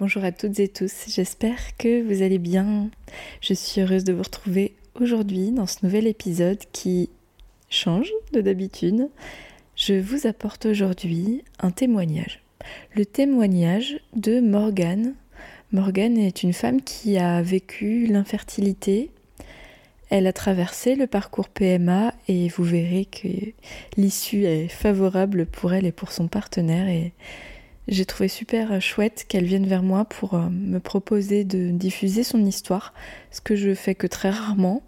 Bonjour à toutes et tous, j'espère que vous allez bien. Je suis heureuse de vous retrouver aujourd'hui dans ce nouvel épisode qui change de d'habitude. Je vous apporte aujourd'hui un témoignage. Le témoignage de Morgane. Morgane est une femme qui a vécu l'infertilité. Elle a traversé le parcours PMA et vous verrez que l'issue est favorable pour elle et pour son partenaire j'ai trouvé super chouette qu'elle vienne vers moi pour euh, me proposer de diffuser son histoire, ce que je fais que très rarement.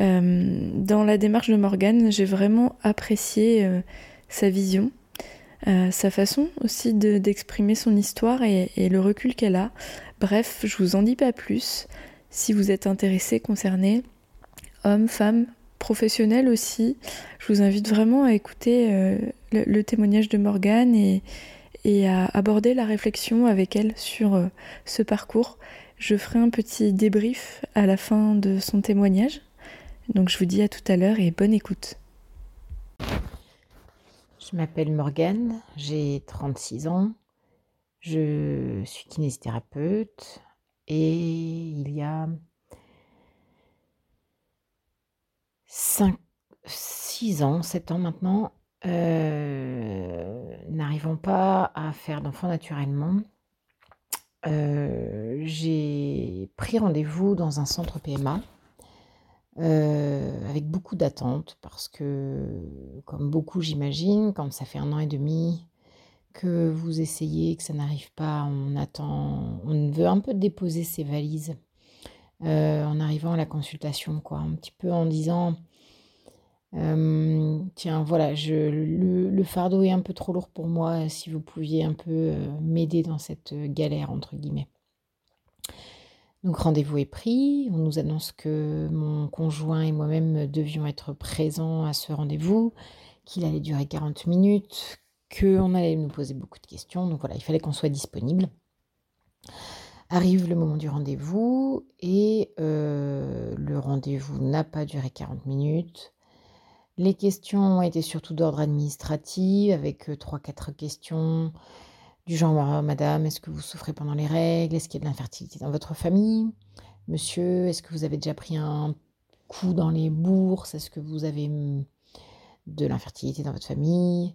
Euh, dans la démarche de Morgane, j'ai vraiment apprécié euh, sa vision, sa façon aussi d'exprimer son histoire et, et, le recul qu'elle a. Bref, je vous en dis pas plus. Si vous êtes intéressé, concerné, homme, femme, professionnel aussi, je vous invite vraiment à écouter le, le, témoignage de Morgane et, et à aborder la réflexion avec elle sur euh, ce parcours. Je ferai un petit débrief à la fin de son témoignage. Donc je vous dis à tout à l'heure et bonne écoute. Je m'appelle Morgane, j'ai 36 ans, je suis kinésithérapeute et il y a 5, 6 ans, 7 ans maintenant, euh, n'arrivant pas à faire d'enfant naturellement, euh, j'ai pris rendez-vous dans un centre PMA euh, avec beaucoup d'attentes parce que, comme beaucoup j'imagine, quand ça fait un an et demi que vous essayez, que ça n'arrive pas, on attend, on veut un peu déposer ses valises en arrivant à la consultation, quoi, un petit peu en disant tiens, voilà, le, fardeau est un peu trop lourd pour moi. Si vous pouviez un peu m'aider dans cette galère, entre guillemets. Donc rendez-vous est pris. On nous annonce que mon conjoint et moi-même devions être présents à ce rendez-vous, qu'il allait durer 40 minutes, qu'on allait nous poser beaucoup de questions. Donc voilà, il fallait qu'on soit disponible. Arrive le moment du rendez-vous et le rendez-vous n'a pas duré 40 minutes. Les questions été surtout d'ordre administratif, avec 3-4 questions du genre Madame, est-ce que vous souffrez pendant les règles? Est-ce qu'il y a de l'infertilité dans votre famille? Monsieur, est-ce que vous avez déjà pris un coup dans les bourses? Est-ce que vous avez mmh, de l'infertilité dans votre famille?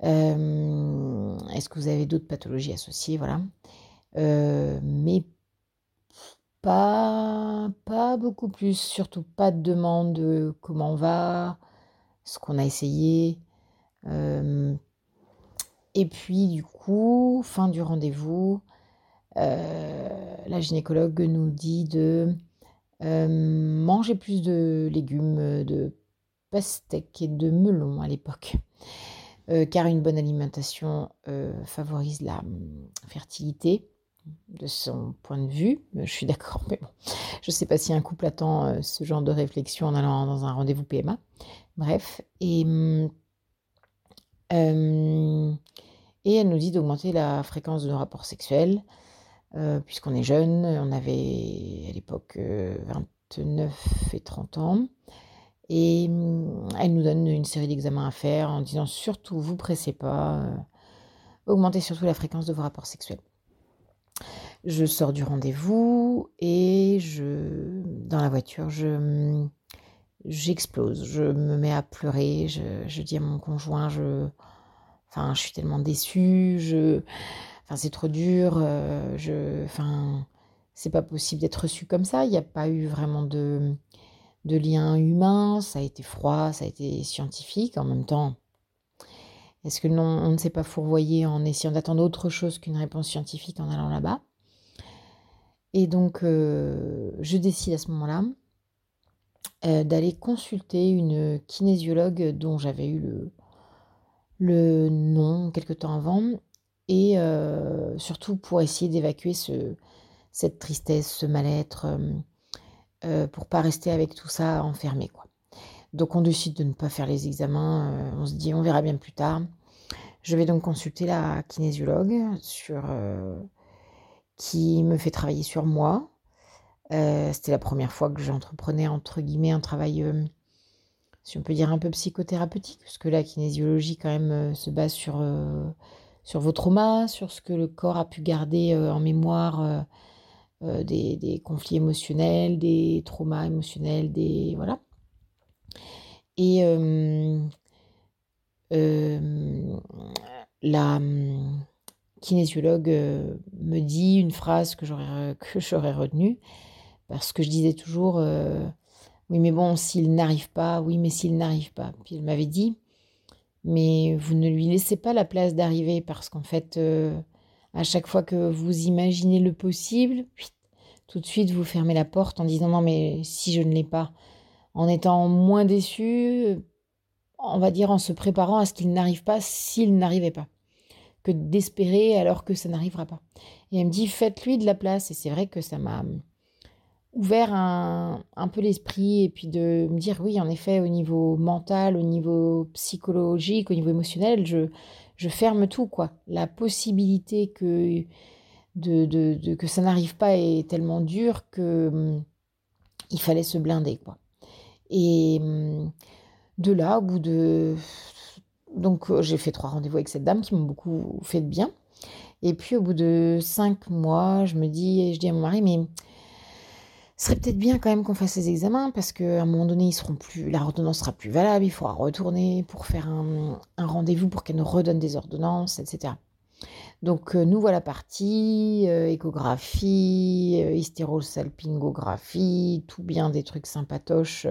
Est-ce que vous avez d'autres pathologies associées? Voilà. mais pas, pas beaucoup plus, surtout pas de demande de comment on va, ce qu'on a essayé. et puis du coup, fin du rendez-vous, la gynécologue nous dit de manger plus de légumes, de pastèques et de melons à l'époque. car une bonne alimentation favorise la mmh, fertilité de son point de vue. Je suis d'accord, mais bon, je ne sais pas si un couple attend ce genre de réflexion en allant dans un rendez-vous PMA. Bref, et, mmh, et elle nous dit d'augmenter la fréquence de nos rapports sexuels, puisqu'on est jeune, on avait à l'époque 29 et 30 ans. Et elle nous donne une série d'examens à faire en disant surtout, vous pressez pas, augmentez surtout la fréquence de vos rapports sexuels. Je sors du rendez-vous et je, dans la voiture, je, j'explose, je me mets à pleurer, je, dis à mon conjoint, je, enfin, je suis tellement déçue, je, enfin, c'est trop dur, euh, je, enfin, c'est pas possible d'être reçu comme ça. Il n'y a pas eu vraiment de, de lien humain, ça a été froid, ça a été scientifique en même temps. Est-ce que non, on ne s'est pas fourvoyé en essayant d'attendre autre chose qu'une réponse scientifique en allant là-bas? Et donc, euh, je décide à ce moment-là d'aller consulter une kinésiologue dont j'avais eu le, le nom quelque temps avant et euh, surtout pour essayer d'évacuer ce, cette tristesse, ce mal-être, euh, pour pas rester avec tout ça enfermé. Quoi. Donc on décide de ne pas faire les examens, on se dit on verra bien plus tard. Je vais donc consulter la kinésiologue sur, qui me fait travailler sur moi. C'était la première fois que j'entreprenais entre guillemets un travail si on peut dire un peu psychothérapeutique, parce que la kinésiologie quand même euh, se base sur, euh, sur vos traumas, sur ce que le corps a pu garder euh, en mémoire des, conflits émotionnels, des traumas émotionnels, des voilà. Et la kinésiologue me dit une phrase que que j'aurais retenue parce que je disais toujours oui, mais bon, s'il n'arrive pas, oui, mais s'il n'arrive pas. Puis elle m'avait dit, mais vous ne lui laissez pas la place d'arriver parce qu'en fait, euh, à chaque fois que vous imaginez le possible, tout de suite vous fermez la porte en disant non, mais si je ne l'ai pas, en étant moins déçu, on va dire en se préparant à ce qu'il n'arrive pas s'il n'arrivait pas, que d'espérer alors que ça n'arrivera pas. Et elle me dit faites-lui de la place. Et c'est vrai que ça m'a ouvert un, peu l'esprit et puis de me dire oui, en effet, au niveau mental, au niveau psychologique, au niveau émotionnel, je, je ferme tout, quoi. La possibilité que, de, de, que ça n'arrive pas est tellement dure que hum, il fallait se blinder, quoi. Et hum, de là, au bout de... Donc euh, j'ai fait trois rendez-vous avec cette dame qui m'ont beaucoup fait de bien. Et puis au bout de cinq mois, je me dis, je dis à mon mari, mais ce serait peut-être bien quand même qu'on fasse les examens parce qu'à un moment donné, ils seront plus, la ordonnance sera plus valable, il faudra retourner pour faire un, rendez-vous pour qu'elle nous redonne des ordonnances, etc. Donc euh, nous voilà partis, euh, échographie, euh, hystérosalpingographie, tout bien des trucs sympatoches,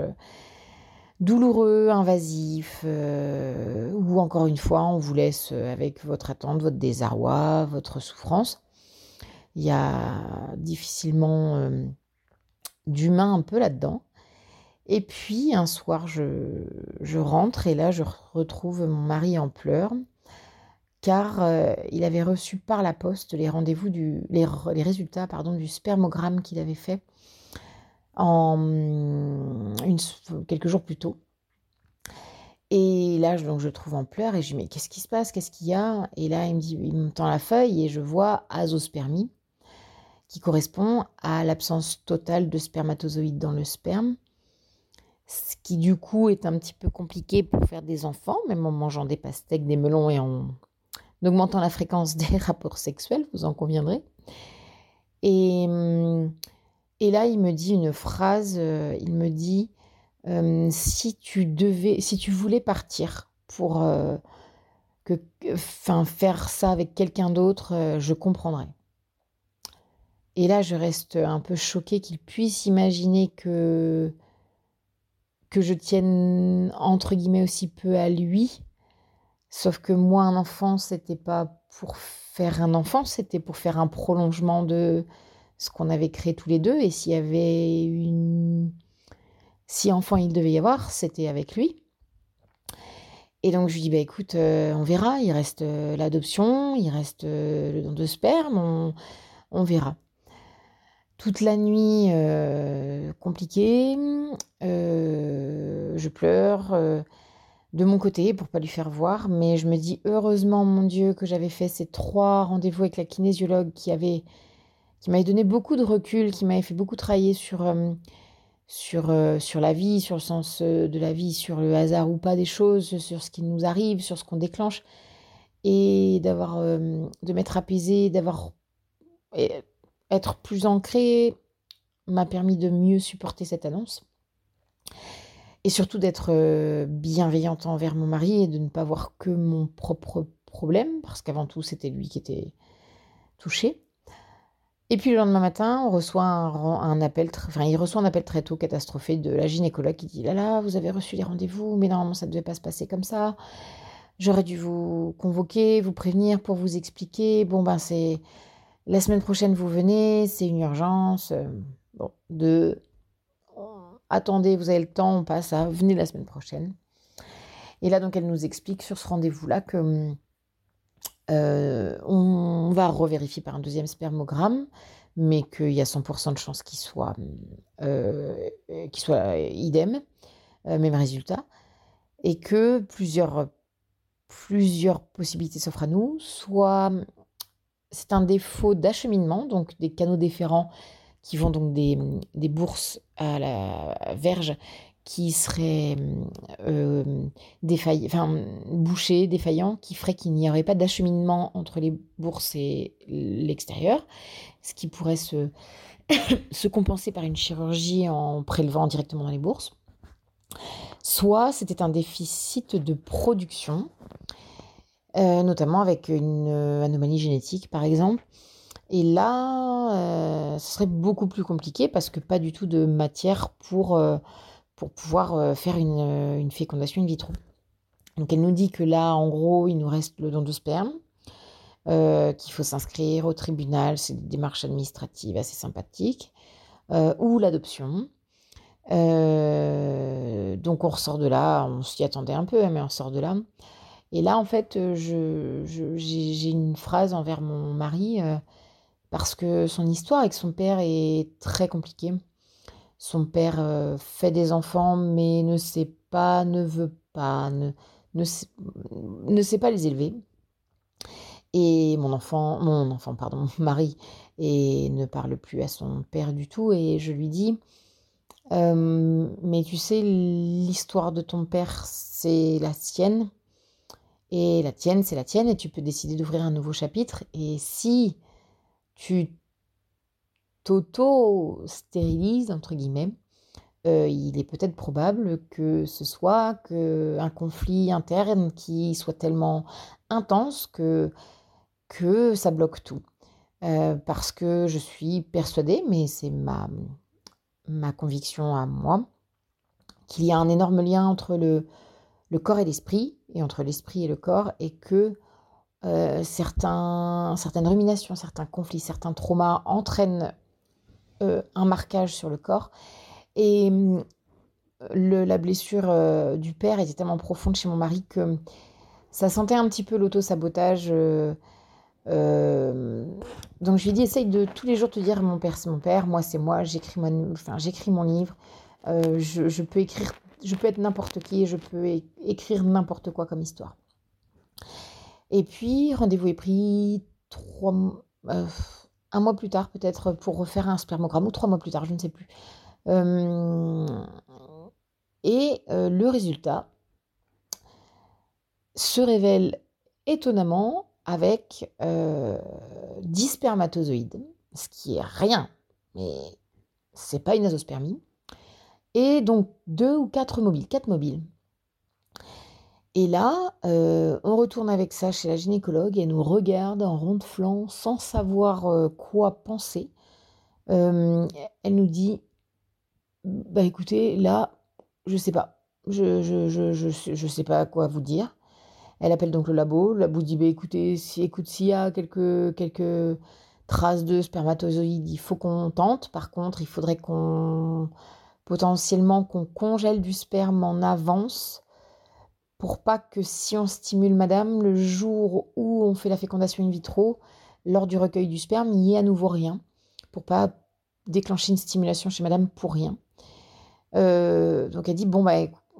douloureux, invasifs, ou encore une fois, on vous laisse avec votre attente, votre désarroi, votre souffrance. Il y a difficilement d'humain un peu là-dedans. Et puis un soir, je, je, rentre et là, je retrouve mon mari en pleurs, car euh, il avait reçu par la poste les rendez-vous du, les, les, résultats pardon, du spermogramme qu'il avait fait en une, quelques jours plus tôt. Et là, donc, je trouve en pleurs et je lui dis mais qu'est-ce qui se passe, qu'est-ce qu'il y a? Et là, il me il me tend la feuille et je vois azospermie qui correspond à l'absence totale de spermatozoïdes dans le sperme, ce qui du coup est un petit peu compliqué pour faire des enfants, même en mangeant des pastèques, des melons et en augmentant la fréquence des rapports sexuels, vous en conviendrez. Et, là, il me dit une phrase, euh, il me dit, euh, si tu devais, si tu voulais partir pour euh, que, faire ça avec quelqu'un d'autre, je comprendrais. Et là, je reste un peu choquée qu'il puisse imaginer que, que je tienne entre guillemets aussi peu à lui. Sauf que moi, un enfant, c'était pas pour faire un enfant, c'était pour faire un prolongement de ce qu'on avait créé tous les deux. Et s'il y avait une. Si enfant il devait y avoir, c'était avec lui. Et donc je lui dis, bah écoute, euh, on verra, il reste euh, l'adoption, il reste euh, le don de sperme, on verra toute la nuit euh, compliquée. Euh, je pleure euh, de mon côté pour pas lui faire voir, mais je me dis heureusement mon Dieu que j'avais fait ces trois rendez-vous avec la kinésiologue qui avait qui m'avait donné beaucoup de recul, qui m'avait fait beaucoup travailler sur la vie, sur le sens de la vie, sur le hasard ou pas des choses, sur ce qui nous arrive, sur ce qu'on déclenche et d'avoir de m'être apaisé, d'avoir être plus ancré m'a permis de mieux supporter cette annonce. Et surtout d'être euh, bienveillante envers mon mari et de ne pas voir que mon propre problème, parce qu'avant tout, c'était lui qui était touché. Et puis le lendemain matin, on reçoit un, appel, enfin, il reçoit un appel très tôt catastrophé de la gynécologue qui dit là là, vous avez reçu les rendez-vous, mais normalement ça ne devait pas se passer comme ça. J'aurais dû vous convoquer, vous prévenir pour vous expliquer. Bon ben c'est la semaine prochaine, vous venez, c'est une urgence. Euh, bon, de attendez, vous avez le temps, on passe à venez la semaine prochaine. Et là, donc, elle nous explique sur ce rendez-vous-là que hum, on, va revérifier par un deuxième spermogramme, mais qu'il y a 100% de chances qu'il soit, soit idem, même résultat, et que plusieurs, plusieurs possibilités s'offrent à nous, soit c'est un défaut d'acheminement, donc des canaux déférents qui vont donc des, bourses à la verge qui seraient euh, enfin, bouchés, défaillants, qui ferait qu'il n'y aurait pas d'acheminement entre les bourses et l'extérieur, ce qui pourrait se, se compenser par une chirurgie en prélevant directement dans les bourses. Soit c'était un déficit de production, notamment avec une anomalie génétique par exemple. Et là, euh, ce serait beaucoup plus compliqué parce que pas du tout de matière pour, euh, pour pouvoir faire une, une, fécondation in vitro. Donc elle nous dit que là, en gros, il nous reste le don de sperme, qu'il faut s'inscrire au tribunal, c'est des démarches administratives assez sympathiques, ou l'adoption. donc on ressort de là, on s'y attendait un peu, hein, mais on sort de là. Et là, en fait, euh, j'ai une phrase envers mon mari euh, parce que son histoire avec son père est très compliquée. Son père euh, fait des enfants, mais ne sait pas, ne veut pas, ne, ne, sait, pas les élever. Et mon enfant, mon enfant, pardon, mon mari, et ne parle plus à son père du tout. Et je lui dis, mais tu sais, l'histoire de ton père, c'est la sienne. Et la tienne, c'est la tienne, et tu peux décider d'ouvrir un nouveau chapitre. Et si tu t'auto-stérilises, entre guillemets, euh, il est peut-être probable que ce soit que un conflit interne qui soit tellement intense que, ça bloque tout. Euh, parce que je suis persuadée, mais c'est ma conviction à moi, qu'il y a un énorme lien entre le, le corps et l'esprit, et entre l'esprit et le corps, et que euh, certains, certaines ruminations, certains conflits, certains traumas entraînent euh, un marquage sur le corps. Et le, la blessure euh, du père était tellement profonde chez mon mari que ça sentait un petit peu l'auto-sabotage. donc je lui ai dit, essaye de tous les jours te dire, mon père c'est mon père, moi c'est moi, j'écris mon, enfin, mon livre, je, je, peux écrire je peux être n'importe qui je peux écrire n'importe quoi comme histoire. Et puis, rendez-vous est pris trois, euh, un mois plus tard, peut-être, pour refaire un spermogramme, ou trois mois plus tard, je ne sais plus. Euh, et euh, le résultat se révèle étonnamment avec 10 spermatozoïdes, ce qui est rien, mais c'est pas une azospermie et donc deux ou quatre mobiles, quatre mobiles. Et là, euh, on retourne avec ça chez la gynécologue elle nous regarde en rond de flanc sans savoir euh, quoi penser. Euh, elle nous dit Bah écoutez, là, je sais pas. Je, je, je, je, sais pas quoi vous dire. Elle appelle donc le labo. Le labo dit Bah écoutez, si, écoute, s'il y a quelques, quelques traces de spermatozoïdes, il faut qu'on tente. Par contre, il faudrait qu'on potentiellement qu'on congèle du sperme en avance pour pas que si on stimule madame, le jour où on fait la fécondation in vitro, lors du recueil du sperme, il n'y ait à nouveau rien, pour pas déclencher une stimulation chez madame pour rien. Euh, donc elle dit, bon, bah,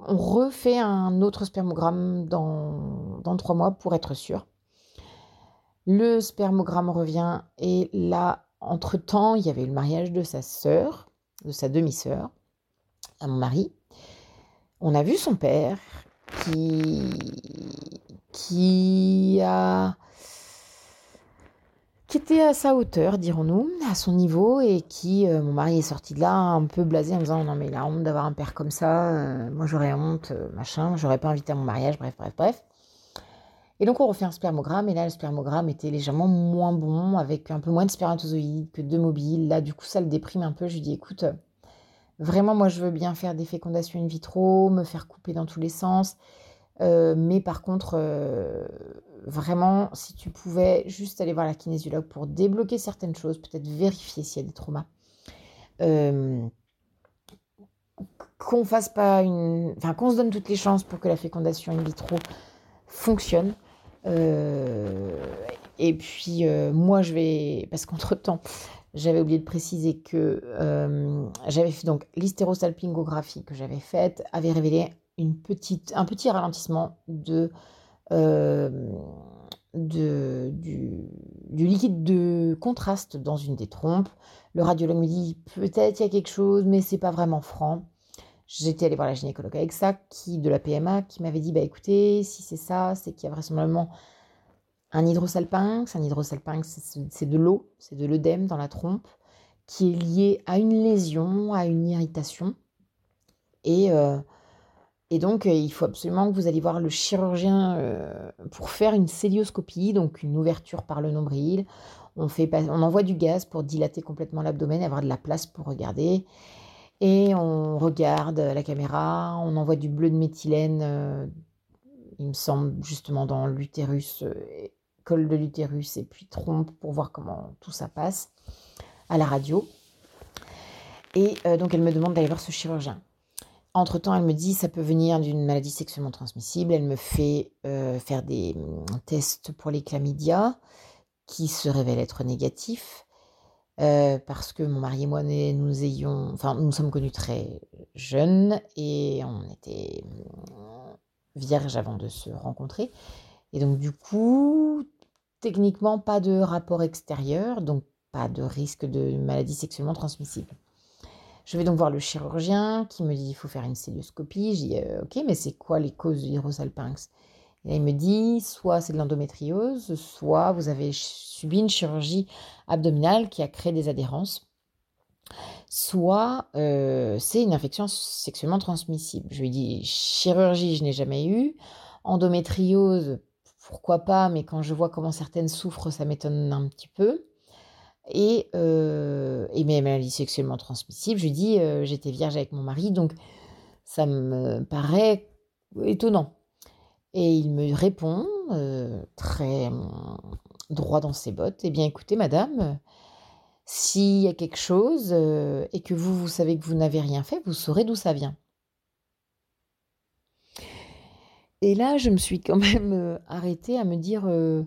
on refait un autre spermogramme dans, dans trois mois pour être sûr. Le spermogramme revient et là, entre-temps, il y avait eu le mariage de sa sœur, de sa demi-sœur à mon mari, on a vu son père qui, qui a qui était à sa hauteur, dirons-nous, à son niveau, et qui, euh, mon mari est sorti de là un peu blasé en disant non mais il a honte d'avoir un père comme ça, euh, moi j'aurais honte, euh, machin, j'aurais pas invité à mon mariage, bref, bref, bref. Et donc on refait un spermogramme, et là le spermogramme était légèrement moins bon, avec un peu moins de spermatozoïdes que de mobiles. Là du coup ça le déprime un peu, je lui dis écoute, Vraiment, moi, je veux bien faire des fécondations in vitro, me faire couper dans tous les sens. Euh, mais par contre, euh, vraiment, si tu pouvais juste aller voir la kinésiologue pour débloquer certaines choses, peut-être vérifier s'il y a des traumas. Euh, qu'on fasse pas une. Enfin, qu'on se donne toutes les chances pour que la fécondation in vitro fonctionne. et puis, moi, je vais. Parce qu'entre-temps, j'avais oublié de préciser que j'avais fait l'hystérosalpingographie que j'avais faite avait révélé un petit ralentissement de, du, du, liquide de contraste dans une des trompes. Le radiologue me dit peut-être il y a quelque chose, mais c'est pas vraiment franc. J'étais allée voir la gynécologue avec ça, qui, de la PMA, qui m'avait dit bah écoutez, si c'est ça, c'est qu'il y a vraisemblablement un hydrosalpinx. Un hydrosalpinx, c'est de l'eau, c'est de l'œdème dans la trompe, qui est lié à une lésion, à une irritation. Et, euh, donc, il faut absolument que vous alliez voir le chirurgien euh, pour faire une célioscopie, donc une ouverture par le nombril. On, envoie du gaz pour dilater complètement l'abdomen avoir de la place pour regarder. Et on regarde la caméra, on envoie du bleu de méthylène, euh, il me semble, justement dans l'utérus, euh, col de l'utérus et puis trompe pour voir comment tout ça passe à la radio. Et euh, donc elle me demande d'aller voir ce chirurgien. Entre-temps, elle me dit ça peut venir d'une maladie sexuellement transmissible. Elle me fait faire des hum, tests pour les chlamydia qui se révèlent être négatifs. Euh, parce que mon mari et moi, nous ayons, enfin, nous sommes connus très jeunes et on était mm, vierges avant de se rencontrer. Et donc, du coup, techniquement, pas de rapport extérieur, donc pas de risque de maladie sexuellement transmissible. Je vais donc voir le chirurgien qui me dit il faut faire une célioscopie. Je dis euh, ok, mais c'est quoi les causes du l'hydrosalpinx Et il me dit soit c'est de l'endométriose, soit vous avez subi une chirurgie abdominale qui a créé des adhérences, soit euh, c'est une infection sexuellement transmissible. Je lui dis chirurgie, je n'ai jamais eu. Endométriose, pourquoi pas, mais quand je vois comment certaines souffrent, ça m'étonne un petit peu. Et, euh, et mes maladies sexuellement transmissibles, je lui dis euh, j'étais vierge avec mon mari, donc ça me paraît étonnant. Et il me répond très droit dans ses bottes. Eh bien, écoutez, madame, s'il y a quelque chose euh, et que vous, vous savez que vous n'avez rien fait, vous saurez d'où ça vient. Et là, je me suis quand même euh, arrêtée à me dire euh,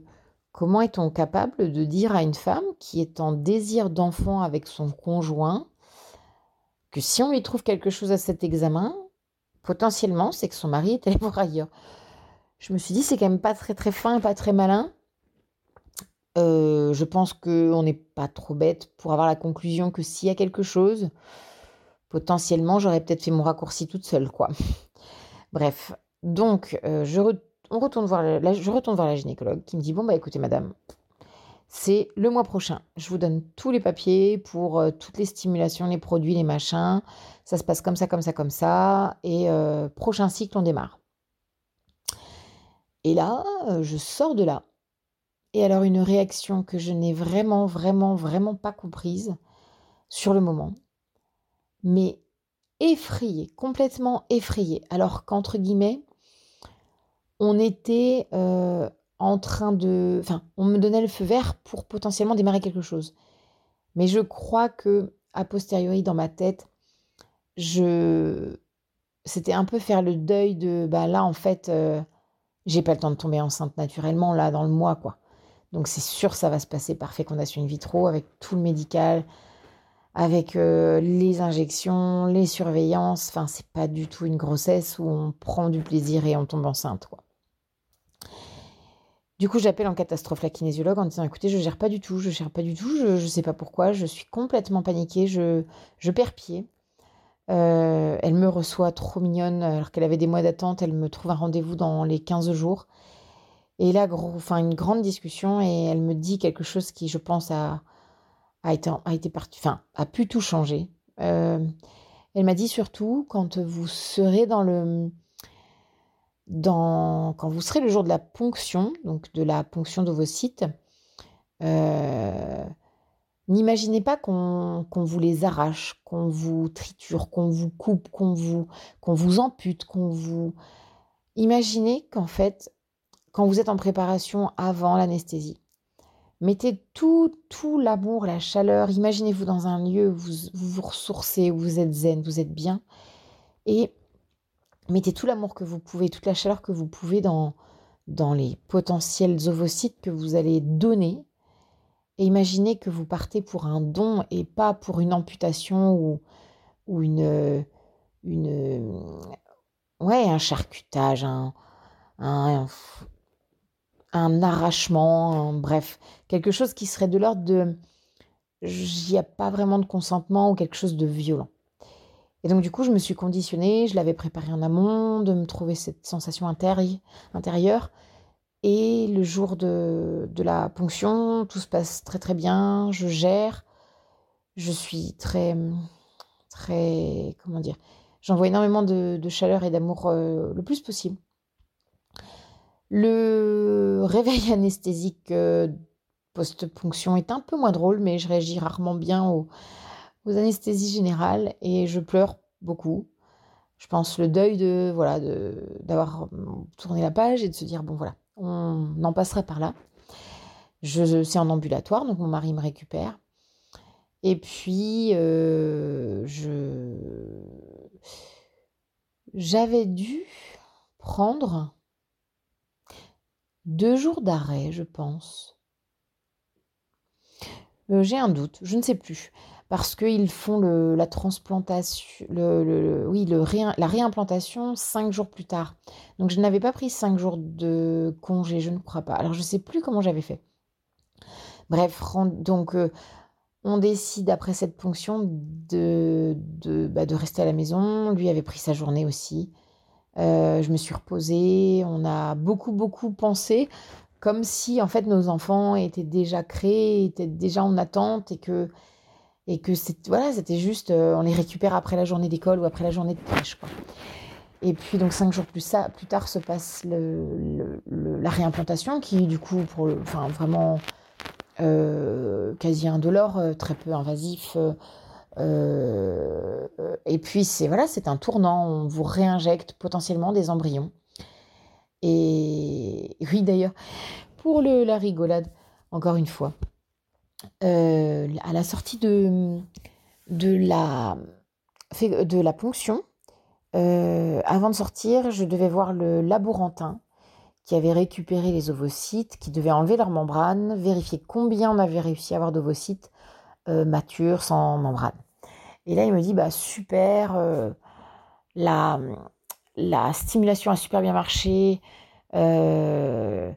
comment est-on capable de dire à une femme qui est en désir d'enfant avec son conjoint que si on lui trouve quelque chose à cet examen, potentiellement, c'est que son mari est allé voir ailleurs? Je me suis dit, c'est quand même pas très très fin, pas très malin. Euh, je pense qu'on n'est pas trop bête pour avoir la conclusion que s'il y a quelque chose, potentiellement, j'aurais peut-être fait mon raccourci toute seule, quoi. Bref, donc, euh, je, on retourne voir la, je retourne voir la gynécologue qui me dit, bon, bah écoutez, madame, c'est le mois prochain. Je vous donne tous les papiers pour euh, toutes les stimulations, les produits, les machins. Ça se passe comme ça, comme ça, comme ça. Et prochain cycle, on démarre. Et là, je sors de là et alors une réaction que je n'ai vraiment, vraiment, vraiment pas comprise sur le moment, mais effrayée, complètement effrayée. Alors qu'entre guillemets, on était euh, en train de... Enfin, on me donnait le feu vert pour potentiellement démarrer quelque chose. Mais je crois que, a posteriori, dans ma tête, je... C'était un peu faire le deuil de, bah là, en fait, euh, j'ai pas le temps de tomber enceinte naturellement, là, dans le mois, quoi. Donc c'est sûr ça va se passer par fécondation in vitro avec tout le médical, avec euh, les injections, les surveillances. Enfin, c'est pas du tout une grossesse où on prend du plaisir et on tombe enceinte. Quoi. Du coup, j'appelle en catastrophe la kinésiologue en disant écoutez, je gère pas du tout, je gère pas du tout, je ne sais pas pourquoi, je suis complètement paniquée, je, je perds pied. Euh, elle me reçoit trop mignonne alors qu'elle avait des mois d'attente, elle me trouve un rendez-vous dans les 15 jours. Et là, enfin, une grande discussion et elle me dit quelque chose qui, je pense, a, a été, a a pu tout changer. Euh, elle m'a dit surtout quand vous serez dans le, dans, quand vous serez le jour de la ponction, donc de la ponction d'ovocytes, euh, n'imaginez pas qu'on vous les arrache, qu'on vous triture, qu'on vous coupe, qu'on vous, vous ampute, qu'on vous... Imaginez qu'en fait, quand vous êtes en préparation avant l'anesthésie. Mettez tout, tout l'amour, la chaleur. Imaginez-vous dans un lieu où vous, vous ressourcez, où vous êtes zen, vous êtes bien. Et mettez tout l'amour que vous pouvez, toute la chaleur que vous pouvez dans, dans les potentiels ovocytes que vous allez donner. Et imaginez que vous partez pour un don et pas pour une amputation ou, ou une, une, ouais, un charcutage, un, un, un arrachement, bref, quelque chose qui serait de l'ordre de il n'y a pas vraiment de consentement ou quelque chose de violent. Et donc du coup, je me suis conditionnée, je l'avais préparé en amont, de me trouver cette sensation intérieure. Et le jour de, la ponction, tout se passe très très bien, je gère, je suis très, très, comment dire, j'envoie énormément de, chaleur et d'amour euh, le plus possible. Le réveil anesthésique euh, post-ponction est un peu moins drôle, mais je réagis rarement bien aux, anesthésies générales et je pleure beaucoup. Je pense le deuil de voilà d'avoir tourné la page et de se dire bon voilà on en passera par là. Je c'est en ambulatoire donc mon mari me récupère et puis euh, je j'avais dû prendre deux jours d'arrêt je pense euh, j'ai un doute, je ne sais plus. Parce qu'ils font la transplantation, oui, la réimplantation cinq jours plus tard. Donc je n'avais pas pris cinq jours de congé, je ne crois pas. Alors je ne sais plus comment j'avais fait. Bref, donc euh, on décide après cette ponction de, de, bah, de, rester à la maison. Lui avait pris sa journée aussi. Euh, je me suis reposée. On a beaucoup, beaucoup pensé comme si en fait nos enfants étaient déjà créés, étaient déjà en attente et que et que voilà c'était juste euh, on les récupère après la journée d'école ou après la journée de crèche quoi. Et puis donc cinq jours plus, ça, plus tard se passe le, la réimplantation qui du coup pour enfin vraiment euh, quasi indolore, euh, très peu invasif. et puis c'est voilà c'est un tournant, on vous réinjecte potentiellement des embryons. Et oui, d'ailleurs, pour le, la rigolade, encore une fois, euh, à la sortie de, de, la, de la ponction, euh, avant de sortir, je devais voir le laborantin qui avait récupéré les ovocytes, qui devait enlever leur membrane, vérifier combien on avait réussi à avoir d'ovocytes euh, matures sans membrane. Et là, il me dit, bah super, la, la stimulation a super bien marché. Euh,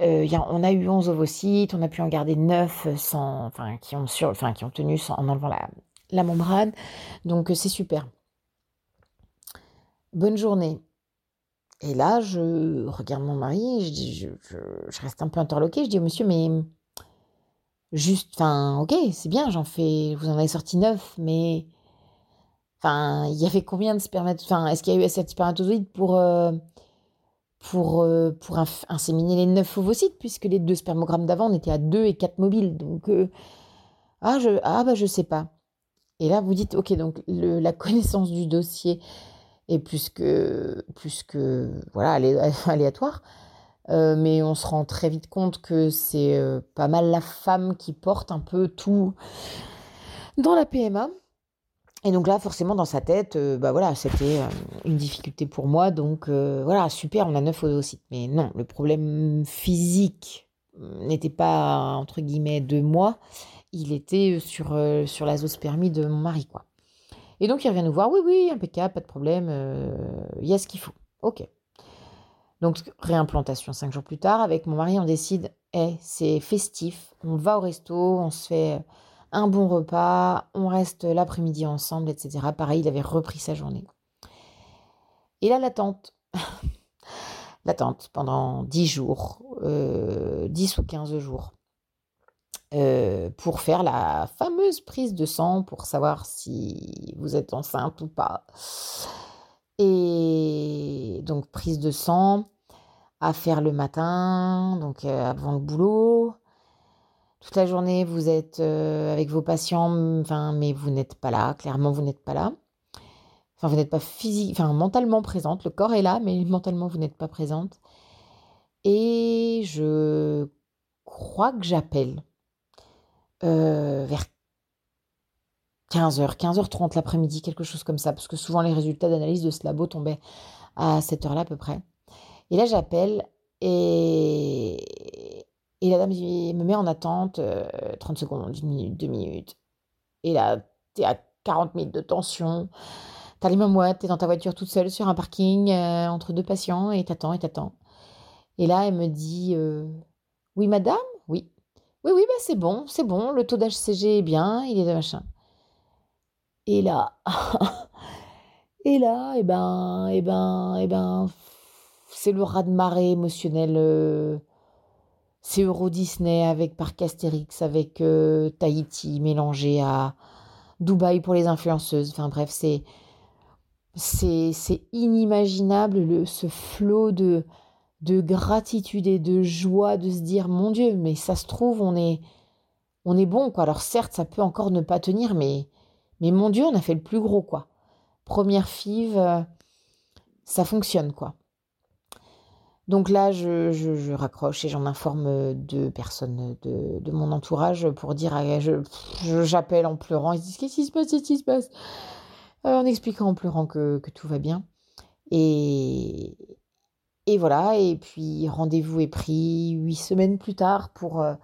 euh, on a eu 11 ovocytes, on a pu en garder 9 sans, enfin, qui, ont qui ont tenu en enlevant la, membrane. Donc c'est super. Bonne journée. Et là, je regarde mon mari, je, dis, je, je, reste un peu interloquée. Je dis au monsieur, mais juste, enfin, ok, c'est bien, j'en fais, vous en avez sorti 9, mais Enfin, il y avait combien de spermatozoïdes? Enfin, est-ce qu'il y a eu assez de spermatozoïdes pour, euh, pour, euh, pour inséminer les neuf ovocytes, puisque les deux spermogrammes d'avant, on était à 2 et 4 mobiles. Donc, euh, ah, je, ah, bah, je sais pas. Et là, vous dites, ok, donc la connaissance du dossier est plus que, plus que voilà, aléatoire. mais on se rend très vite compte que c'est pas mal la femme qui porte un peu tout dans la PMA. Et donc là, forcément, dans sa tête, euh, bah voilà, c'était euh, une difficulté pour moi. Donc euh, voilà, super, on a neuf ovocytes. Mais non, le problème physique n'était pas, entre guillemets, de moi. Il était sur, sur la zoospermie de mon mari, quoi. Et donc il revient nous voir, oui, oui, impeccable, pas de problème, il y a ce qu'il faut. Ok. Donc réimplantation cinq jours plus tard, avec mon mari, on décide, hey, c'est festif, on va au resto, on se fait un bon repas, on reste l'après-midi ensemble, etc. Pareil, il avait repris sa journée. Et là, l'attente. l'attente pendant 10 jours, euh, 10 ou 15 jours, euh, pour faire la fameuse prise de sang pour savoir si vous êtes enceinte ou pas. Et donc, prise de sang à faire le matin, donc euh, avant le boulot toute la journée, vous êtes euh, avec vos patients, enfin, mais vous n'êtes pas là. Clairement, vous n'êtes pas là. Enfin, vous n'êtes pas physique, enfin, mentalement présente. Le corps est là, mais mentalement, vous n'êtes pas présente. Et je crois que j'appelle euh, vers 15h, 15h30 l'après-midi, quelque chose comme ça, parce que souvent les résultats d'analyse de ce labo tombaient à cette heure-là à peu près. Et là, j'appelle Et, et la dame me met en attente 30 secondes, une minute, deux minutes. Et là, t'es à 40 minutes de tension. T'as les mains tu t'es dans ta voiture toute seule sur un parking entre deux patients et t'attends et t'attends. Et là, elle me dit Oui, madame? Oui. Oui, oui, bah, c'est bon, c'est bon, le taux d'HCG est bien, il est de machin. Et là, et là, et eh ben, et eh ben, et eh ben, c'est le raz-de-marée émotionnel. C'est Euro Disney avec Parc Astérix, avec euh, Tahiti mélangé à Dubaï pour les influenceuses. Enfin bref, c'est c'est inimaginable le, ce flot de de gratitude et de joie de se dire mon Dieu, mais ça se trouve, on est, on est bon, quoi. Alors certes, ça peut encore ne pas tenir, mais, mais mon Dieu, on a fait le plus gros, quoi. Première five, euh, ça fonctionne, quoi. Donc là, je, je, raccroche et j'en informe deux personnes de, de, mon entourage pour dire, je, j'appelle en pleurant, ils disent qu'est-ce qui se passe, qu'est-ce qui se passe, euh, en expliquant en pleurant que, tout va bien. Et, et voilà, et puis rendez-vous est pris huit semaines plus tard pour, euh,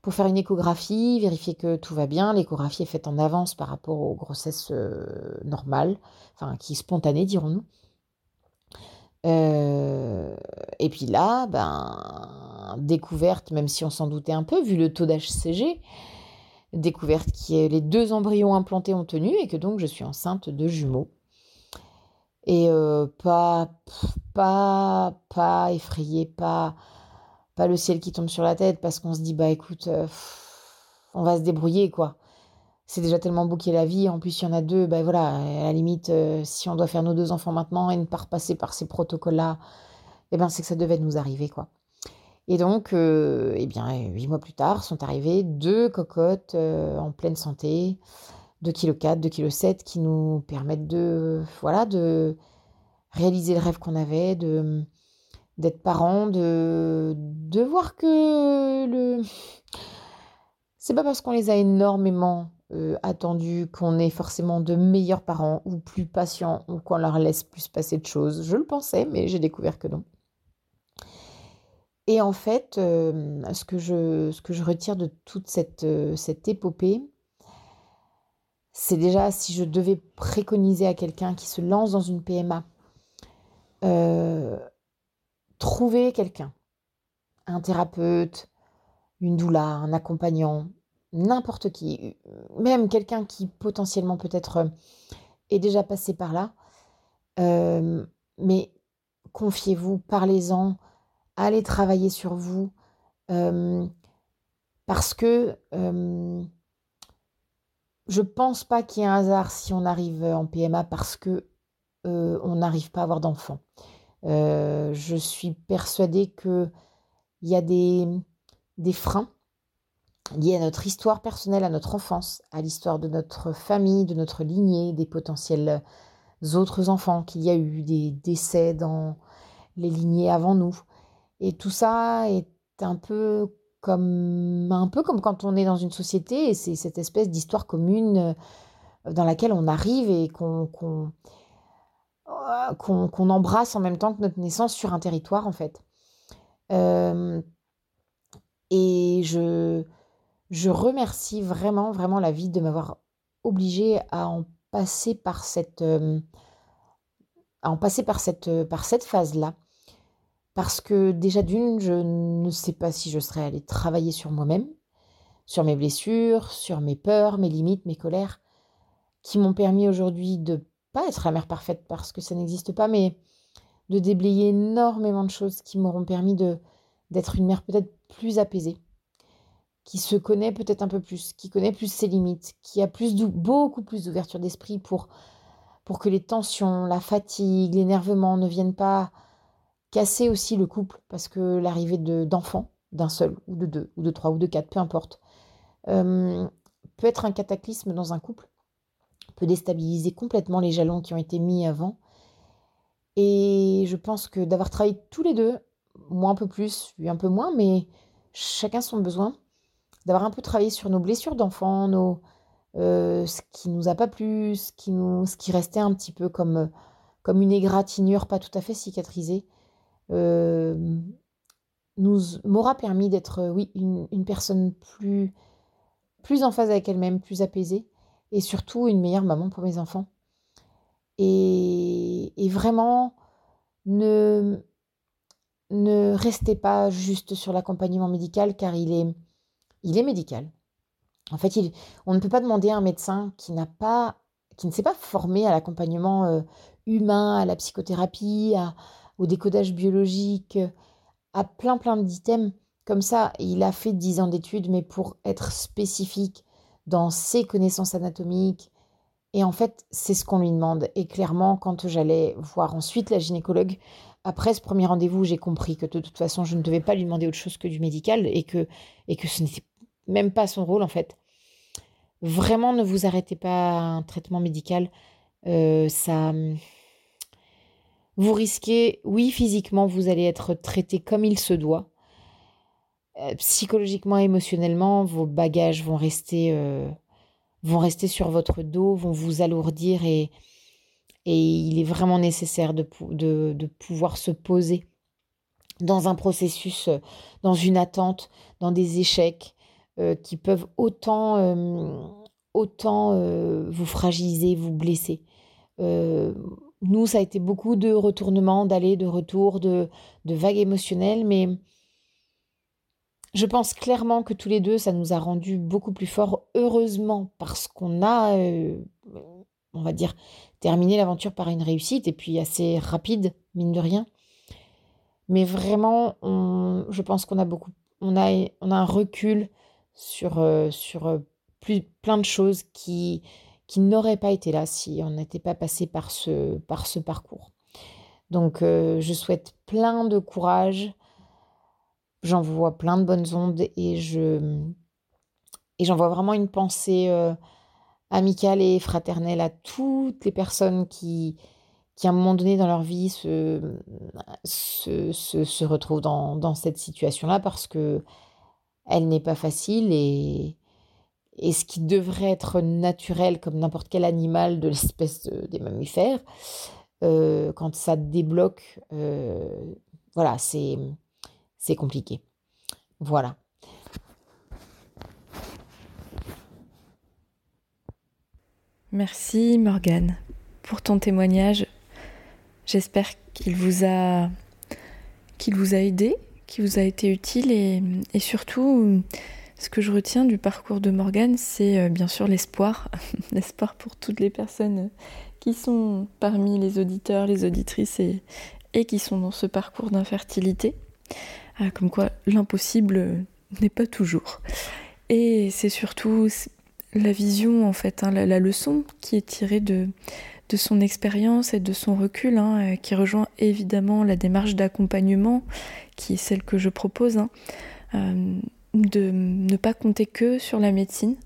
pour faire une échographie, vérifier que tout va bien. L'échographie est faite en avance par rapport aux grossesses euh, normales, enfin qui spontanées dirons-nous. Euh, et puis là, ben, découverte, même si on s'en doutait un peu, vu le taux d'HCG, découverte que les deux embryons implantés ont tenu et que donc je suis enceinte de jumeaux. Et pas, pas, pas effrayé, pas, pas le ciel qui tombe sur la tête parce qu'on se dit, bah écoute, on va se débrouiller, quoi. C'est déjà tellement bouqué la vie. En plus, il y en a deux. Bah voilà, à la limite, si on doit faire nos deux enfants maintenant et ne pas repasser par ces protocoles-là, eh ben, c'est que ça devait nous arriver, quoi. Et donc, eh bien, huit mois plus tard, sont arrivées deux cocottes en pleine santé, 2,4 kg, 2,7 kg qui nous permettent de, voilà, de réaliser le rêve qu'on avait, de d'être parents, de, de voir que le c'est pas parce qu'on les a énormément euh, attendus qu'on est forcément de meilleurs parents ou plus patients ou qu'on leur laisse plus passer de choses. Je le pensais, mais j'ai découvert que non. Et en fait, euh, ce, que je, retire de toute cette, euh, cette épopée, c'est déjà si je devais préconiser à quelqu'un qui se lance dans une PMA, trouver quelqu'un, un thérapeute, une doula, un accompagnant, n'importe qui, même quelqu'un qui potentiellement peut-être euh, est déjà passé par là, euh, mais confiez-vous, parlez-en, allez travailler sur vous, parce que je pense pas qu'il y ait un hasard si on arrive en PMA parce que euh, on n'arrive pas à avoir d'enfants. Euh, je suis persuadée qu'il y a des freins liés à notre histoire personnelle, à notre enfance, à l'histoire de notre famille, de notre lignée, des potentiels autres enfants, qu'il y a eu des décès dans les lignées avant nous. Et tout ça est un peu comme un peu comme quand on est dans une société et c'est cette espèce d'histoire commune euh, dans laquelle on arrive et qu'on euh, qu'on embrasse en même temps que notre naissance sur un territoire en fait. Euh, et je, je remercie vraiment vraiment la vie de m'avoir obligée à en passer par cette en passer par cette par cette phase là parce que déjà d'une, je ne sais pas si je serais allée travailler sur moi-même, sur mes blessures, sur mes peurs, mes limites, mes colères, qui m'ont permis aujourd'hui de pas être la mère parfaite parce que ça n'existe pas, mais de déblayer énormément de choses qui m'auront permis de d'être une mère peut-être plus apaisée, qui se connaît peut-être un peu plus, qui connaît plus ses limites, qui a plus beaucoup plus d'ouverture d'esprit pour que les tensions, la fatigue, l'énervement ne viennent pas casser aussi le couple, parce que l'arrivée d'enfants, d'un seul, ou de deux, ou de trois, ou de quatre, peu importe, peut être un cataclysme dans un couple, peut déstabiliser complètement les jalons qui ont été mis avant. Et je pense que d'avoir travaillé tous les deux, moi un peu plus, lui un peu moins, mais chacun son besoin, d'avoir un peu travaillé sur nos blessures d'enfants, nos, euh, ce qui nous a pas plu, ce qui, restait un petit peu comme, comme une égratignure pas tout à fait cicatrisée, nous m'aura permis d'être, oui, une, personne plus, plus en phase avec elle-même, plus apaisée, et surtout une meilleure maman pour mes enfants. Et, et vraiment, ne, ne restez pas juste sur l'accompagnement médical, car il est, il est médical. En fait, il, on ne peut pas demander à un médecin qui n'a pas, qui ne s'est pas formé à l'accompagnement euh, humain, à la psychothérapie, au décodage biologique, à plein plein d'items comme ça. Il a fait 10 ans d'études, mais pour être spécifique dans ses connaissances anatomiques. Et en fait, c'est ce qu'on lui demande. Et clairement, quand j'allais voir ensuite la gynécologue, après ce premier rendez-vous, j'ai compris que de toute façon, je ne devais pas lui demander autre chose que du médical et que, et que ce n'était même pas son rôle en fait. Vraiment, ne vous arrêtez pas à un traitement médical. Euh, ça, vous risquez, oui, physiquement, vous allez être traité comme il se doit. Euh, psychologiquement, émotionnellement, vos bagages vont rester, euh, vont rester sur votre dos, vont vous alourdir et, et il est vraiment nécessaire de, de, de pouvoir se poser dans un processus, dans une attente, dans des échecs, euh, qui peuvent autant, euh, euh, vous fragiliser, vous blesser. nous, ça a été beaucoup de retournements, d'aller, de retour, de, vagues émotionnelles, mais je pense clairement que tous les deux, ça nous a rendus beaucoup plus forts, heureusement, parce qu'on a, on va dire, terminé l'aventure par une réussite, et puis assez rapide, mine de rien. Mais vraiment, je pense qu'on a beaucoup, on a, on a un recul sur, euh, sur euh, plus, plein de choses qui, qui n'auraient pas été là si on n'était pas passé par ce, par ce parcours. Donc euh, je souhaite plein de courage, j'envoie plein de bonnes ondes et je et j'envoie vraiment une pensée amicale et fraternelle à toutes les personnes qui, qui à un moment donné dans leur vie se, se, se, se retrouvent dans, dans cette situation-là parce que elle n'est pas facile et, ce qui devrait être naturel comme n'importe quel animal de l'espèce des mammifères, euh, quand ça débloque, euh, voilà, c'est, c'est compliqué. Voilà. Merci Morgane pour ton témoignage. J'espère qu'il vous a qu'il vous a aidé qui vous a été utile et, surtout ce que je retiens du parcours de Morgane, c'est euh, bien sûr l'espoir, l'espoir pour toutes les personnes qui sont parmi les auditeurs, les auditrices et, qui sont dans ce parcours d'infertilité. Ah, comme quoi l'impossible n'est pas toujours. Et c'est surtout la vision, en fait, hein, la, leçon qui est tirée de, de son expérience et de son recul, hein, euh, qui rejoint évidemment la démarche d'accompagnement, qui est celle que je propose, hein, euh, de ne pas compter que sur la médecine,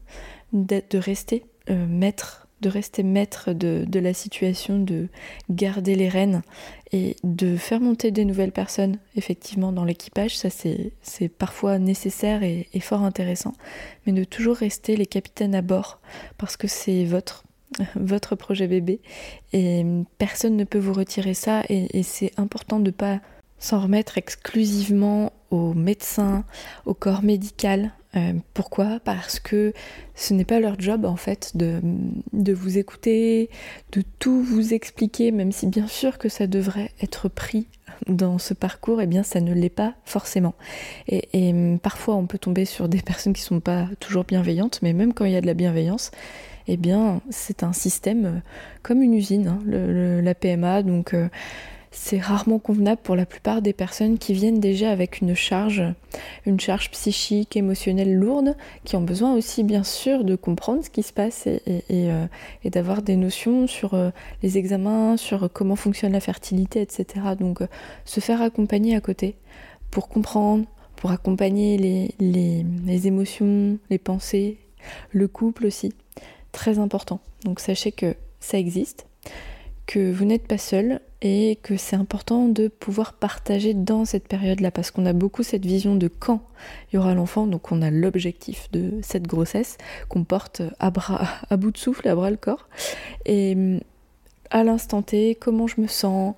de rester euh, maître, de rester maître de, la situation, de garder les rênes et de faire monter des nouvelles personnes effectivement dans l'équipage. Ça c'est parfois nécessaire et, fort intéressant, mais de toujours rester les capitaines à bord parce que c'est votre votre projet bébé et personne ne peut vous retirer ça et, c'est important de ne pas s'en remettre exclusivement aux médecins, au corps médical. Euh, pourquoi? Parce que ce n'est pas leur job en fait de, de, vous écouter, de tout vous expliquer, même si bien sûr que ça devrait être pris dans ce parcours, et eh bien ça ne l'est pas forcément. Et, et, parfois on peut tomber sur des personnes qui ne sont pas toujours bienveillantes, mais même quand il y a de la bienveillance, eh bien, c'est un système euh, comme une usine, hein, la PMA. Donc, euh, c'est rarement convenable pour la plupart des personnes qui viennent déjà avec une charge, une charge psychique, émotionnelle lourde, qui ont besoin aussi, bien sûr, de comprendre ce qui se passe et, euh, d'avoir des notions sur les examens, sur comment fonctionne la fertilité, etc. Donc, se faire accompagner à côté pour comprendre, pour accompagner les émotions, les pensées, le couple aussi très important. Donc sachez que ça existe, que vous n'êtes pas seul et que c'est important de pouvoir partager dans cette période-là parce qu'on a beaucoup cette vision de quand il y aura l'enfant, donc on a l'objectif de cette grossesse qu'on porte à, bras, à bout de souffle, à bras le corps. Et à l'instant T, comment je me sens,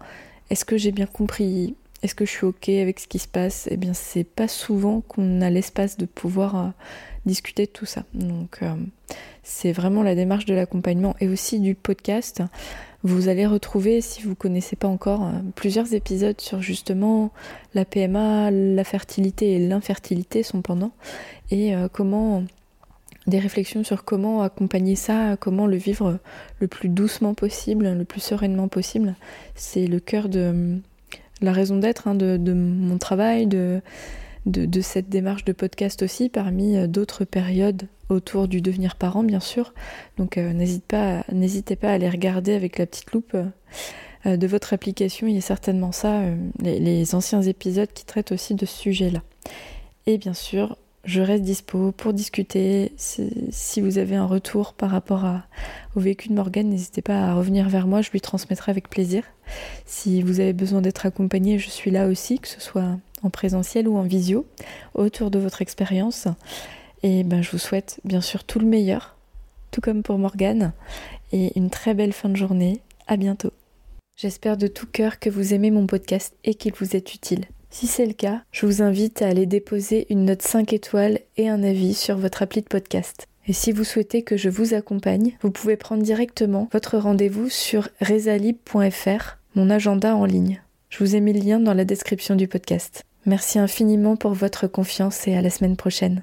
est-ce que j'ai bien compris, est-ce que je suis ok avec ce qui se passe? Eh bien, c'est pas souvent qu'on a l'espace de pouvoir euh, discuter de tout ça. Donc, euh, c'est vraiment la démarche de l'accompagnement et aussi du podcast. Vous allez retrouver, si vous ne connaissez pas encore, plusieurs épisodes sur justement la PMA, la fertilité et l'infertilité, son pendant, et comment des réflexions sur comment accompagner ça, comment le vivre le plus doucement possible, le plus sereinement possible. C'est le cœur de la raison d'être hein, de, mon travail, de, de, cette démarche de podcast aussi, parmi euh, d'autres périodes autour du devenir parent, bien sûr. Donc euh, n'hésitez pas, à aller regarder avec la petite loupe euh, de votre application. Il y a certainement ça, les anciens épisodes qui traitent aussi de ce sujet-là. Et bien sûr, je reste dispo pour discuter. Si vous avez un retour par rapport au vécu de Morgane, n'hésitez pas à revenir vers moi, je lui transmettrai avec plaisir. Si vous avez besoin d'être accompagné, je suis là aussi, que ce soit en présentiel ou en visio, autour de votre expérience. Et ben, je vous souhaite bien sûr tout le meilleur, tout comme pour Morgane, et une très belle fin de journée. À bientôt. J'espère de tout cœur que vous aimez mon podcast et qu'il vous est utile. Si c'est le cas, je vous invite à aller déposer une note 5 étoiles et un avis sur votre appli de podcast. Et si vous souhaitez que je vous accompagne, vous pouvez prendre directement votre rendez-vous sur resalib.fr, mon agenda en ligne. Je vous ai mis le lien dans la description du podcast. Merci infiniment pour votre confiance et à la semaine prochaine.